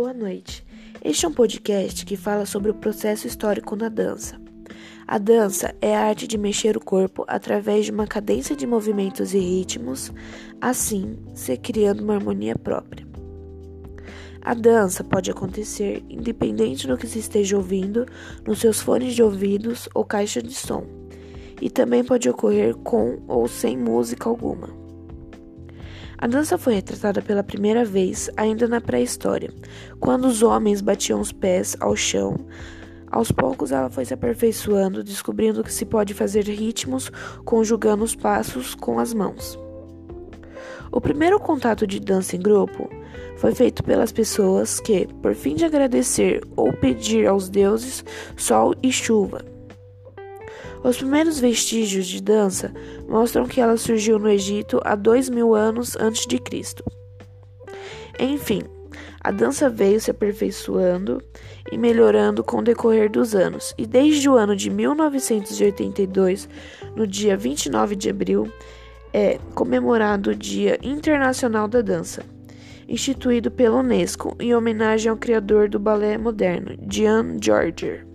Boa noite. Este é um podcast que fala sobre o processo histórico na dança. A dança é a arte de mexer o corpo através de uma cadência de movimentos e ritmos, assim se criando uma harmonia própria. A dança pode acontecer independente do que se esteja ouvindo nos seus fones de ouvidos ou caixa de som, e também pode ocorrer com ou sem música alguma. A dança foi retratada pela primeira vez ainda na pré-história, quando os homens batiam os pés ao chão. Aos poucos ela foi se aperfeiçoando, descobrindo que se pode fazer ritmos conjugando os passos com as mãos. O primeiro contato de dança em grupo foi feito pelas pessoas que, por fim de agradecer ou pedir aos deuses sol e chuva, os primeiros vestígios de dança mostram que ela surgiu no Egito há dois mil anos antes de Cristo. Enfim, a dança veio se aperfeiçoando e melhorando com o decorrer dos anos, e desde o ano de 1982, no dia 29 de abril, é comemorado o Dia Internacional da Dança, instituído pela Unesco em homenagem ao criador do balé moderno, Jean Georger.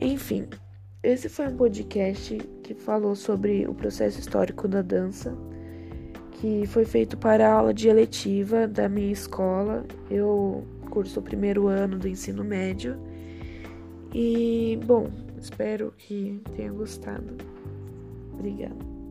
Enfim, esse foi um podcast que falou sobre o processo histórico da dança, que foi feito para a aula de eletiva da minha escola. Eu curso o primeiro ano do ensino médio. E, bom, espero que tenha gostado. Obrigada.